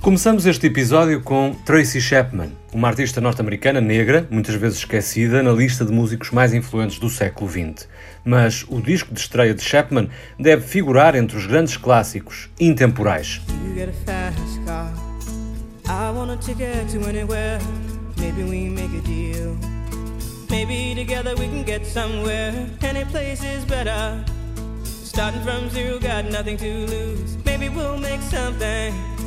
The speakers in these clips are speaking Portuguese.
Começamos este episódio com Tracy Chapman, uma artista norte-americana negra, muitas vezes esquecida na lista de músicos mais influentes do século XX. Mas o disco de estreia de Chapman deve figurar entre os grandes clássicos intemporais. Maybe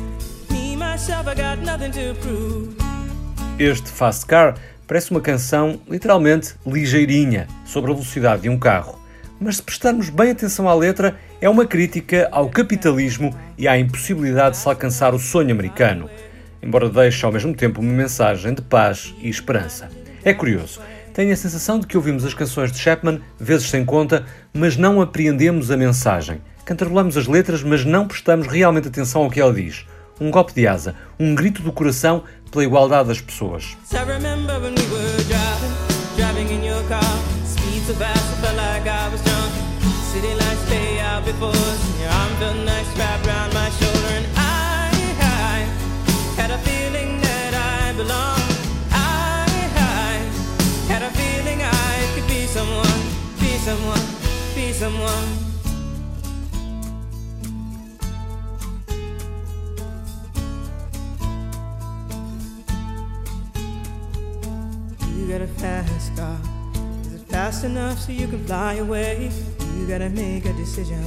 Este Fast Car parece uma canção literalmente ligeirinha sobre a velocidade de um carro. Mas se prestarmos bem atenção à letra, é uma crítica ao capitalismo e à impossibilidade de se alcançar o sonho americano, embora deixe ao mesmo tempo uma mensagem de paz e esperança. É curioso, tenho a sensação de que ouvimos as canções de Chapman vezes sem conta, mas não apreendemos a mensagem. Cantarolamos as letras, mas não prestamos realmente atenção ao que ela diz um golpe de asa, um grito do coração pela igualdade das pessoas. someone, be someone. Fast enough so you can fly away? You gotta make a decision.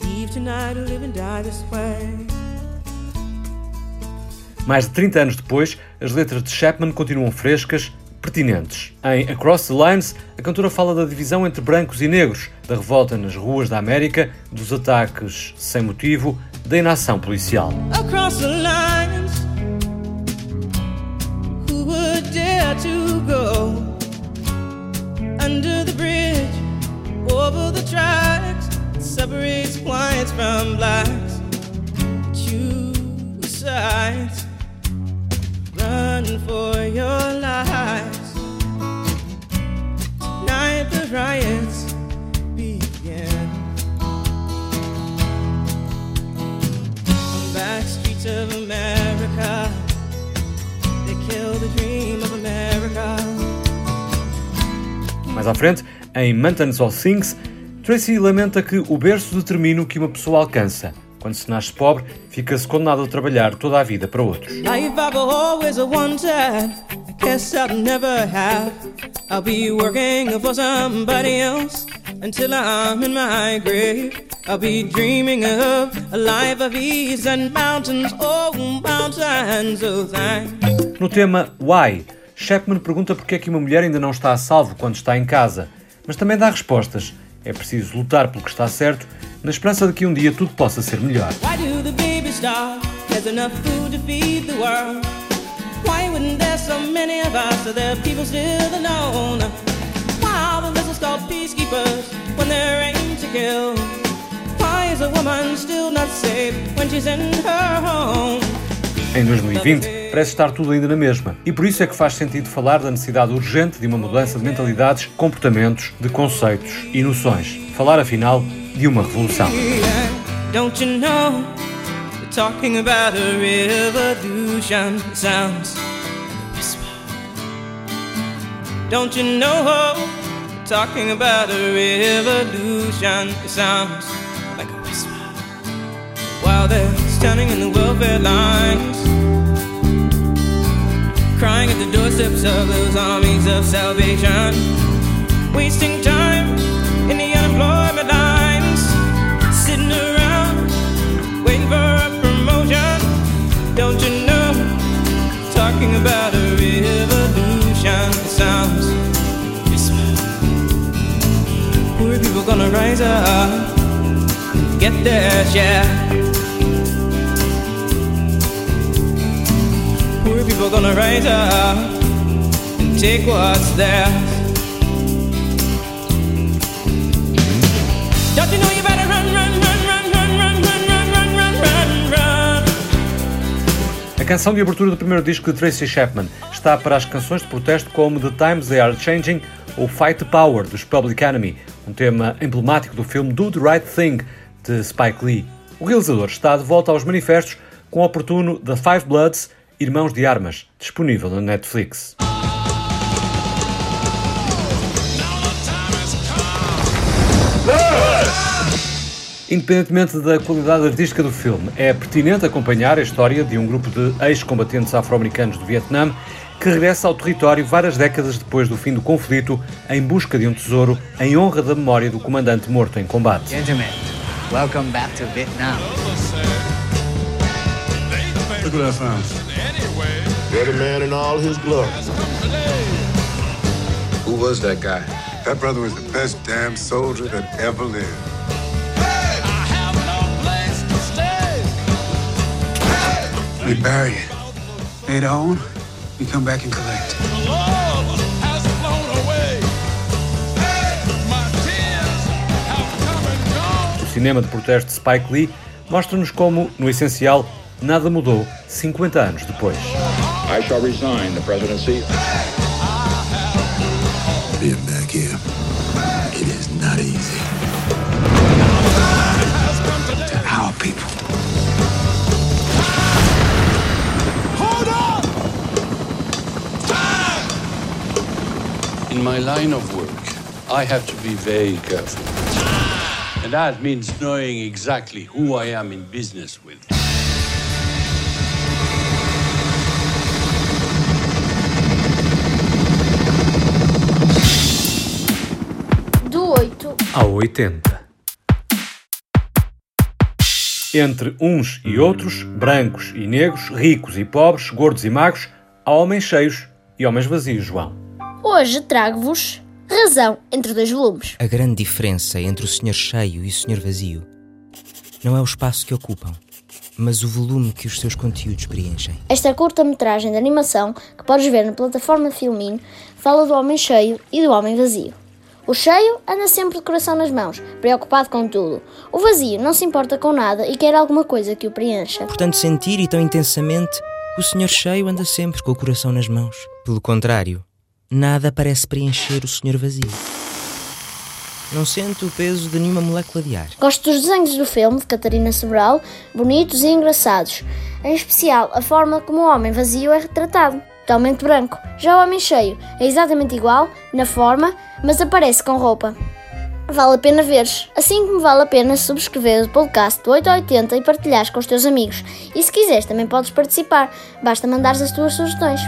Leave tonight or live and die this way. Mais de 30 anos depois, as letras de Chapman continuam frescas, pertinentes. Em Across the Lines, a cantora fala da divisão entre brancos e negros, da revolta nas ruas da América, dos ataques sem motivo, da inação policial. Across the lines. to go under the bridge, over the tracks that separates whites from blacks. Choose sides, run for your lives. Tonight the riots Mais à frente, em Mountains of Things, Tracy lamenta que o berço determina o que uma pessoa alcança. Quando se nasce pobre, fica-se condenado a trabalhar toda a vida para outros. I'll be working for somebody else until I'm in my grave. I'll be dreaming of a life of ease and mountains, oh, mountains of thanks. No tema Why, Chapman pergunta porque é que uma mulher ainda não está a salvo quando está em casa, mas também dá respostas. É preciso lutar pelo que está certo, na esperança de que um dia tudo possa ser melhor. Why do the baby starve? There's enough food to feed the world. Why wouldn't there so many of us so there are people still alone? Why are the vessels called peacekeepers when they're aimed to kill? Why is a woman still not safe when she's in her home? Em 2020, parece estar tudo ainda na mesma. E por isso é que faz sentido falar da necessidade urgente de uma mudança de mentalidades, comportamentos, de conceitos e noções. Falar, afinal, de uma revolução. Don't you know, know, talking about a revolution sounds like a whisper. While they're standing in the welfare lines, crying at the doorsteps of those armies of salvation, wasting time in the unemployment lines, sitting around waiting for a promotion. Don't you know? Talking about a revolution sounds. Poor people gonna rise up, get their share. Gonna up and take what's theirs. Don't you know you better run, run, run, run, run, run, run, run, run, run, run. A canção de abertura do primeiro disco de Tracy Chapman está para as canções de protesto como The Times They Are Changing ou Fight the Power dos Public Enemy, um tema emblemático do filme Do the Right Thing de Spike Lee. O realizador está de volta aos manifestos com o oportuno The Five Bloods, Irmãos de Armas, disponível na Netflix. Independentemente da qualidade artística do filme, é pertinente acompanhar a história de um grupo de ex-combatentes afro-americanos do Vietnã que regressa ao território várias décadas depois do fim do conflito em busca de um tesouro em honra da memória do comandante morto em combate. Gentlemen, welcome back to Vietnam. Look what I found. Dead man in all his gloves. Who was that guy? That brother was the best damn soldier that ever lived. We bury it. Later on, we come back and collect. O cinema de protesto de Spike Lee mostra-nos como, no essencial, nada mudou 50 anos depois. I shall resign the presidency. Being back here, it is not easy. To our people. In my line of work, I have to be very careful. And that means knowing exactly who I am in business with. 8 ao 80. Entre uns e outros, brancos e negros, ricos e pobres, gordos e magros, há homens cheios e homens vazios, João. Hoje trago-vos Razão entre dois volumes. A grande diferença entre o senhor cheio e o senhor vazio não é o espaço que ocupam, mas o volume que os seus conteúdos preenchem. Esta curta-metragem de animação, que podes ver na plataforma Filmin, fala do homem cheio e do homem vazio. O cheio anda sempre de coração nas mãos, preocupado com tudo. O vazio não se importa com nada e quer alguma coisa que o preencha. Portanto, sentir e tão intensamente, o senhor cheio anda sempre com o coração nas mãos. Pelo contrário, nada parece preencher o senhor vazio. Não sente o peso de nenhuma molécula de ar. Gosto dos desenhos do filme de Catarina Sobral, bonitos e engraçados. Em especial, a forma como o homem vazio é retratado. Totalmente branco. Já o homem cheio é exatamente igual, na forma, mas aparece com roupa. Vale a pena veres, assim como vale a pena subscrever o podcast do 880 e partilhares com os teus amigos. E se quiseres também podes participar, basta mandares as tuas sugestões.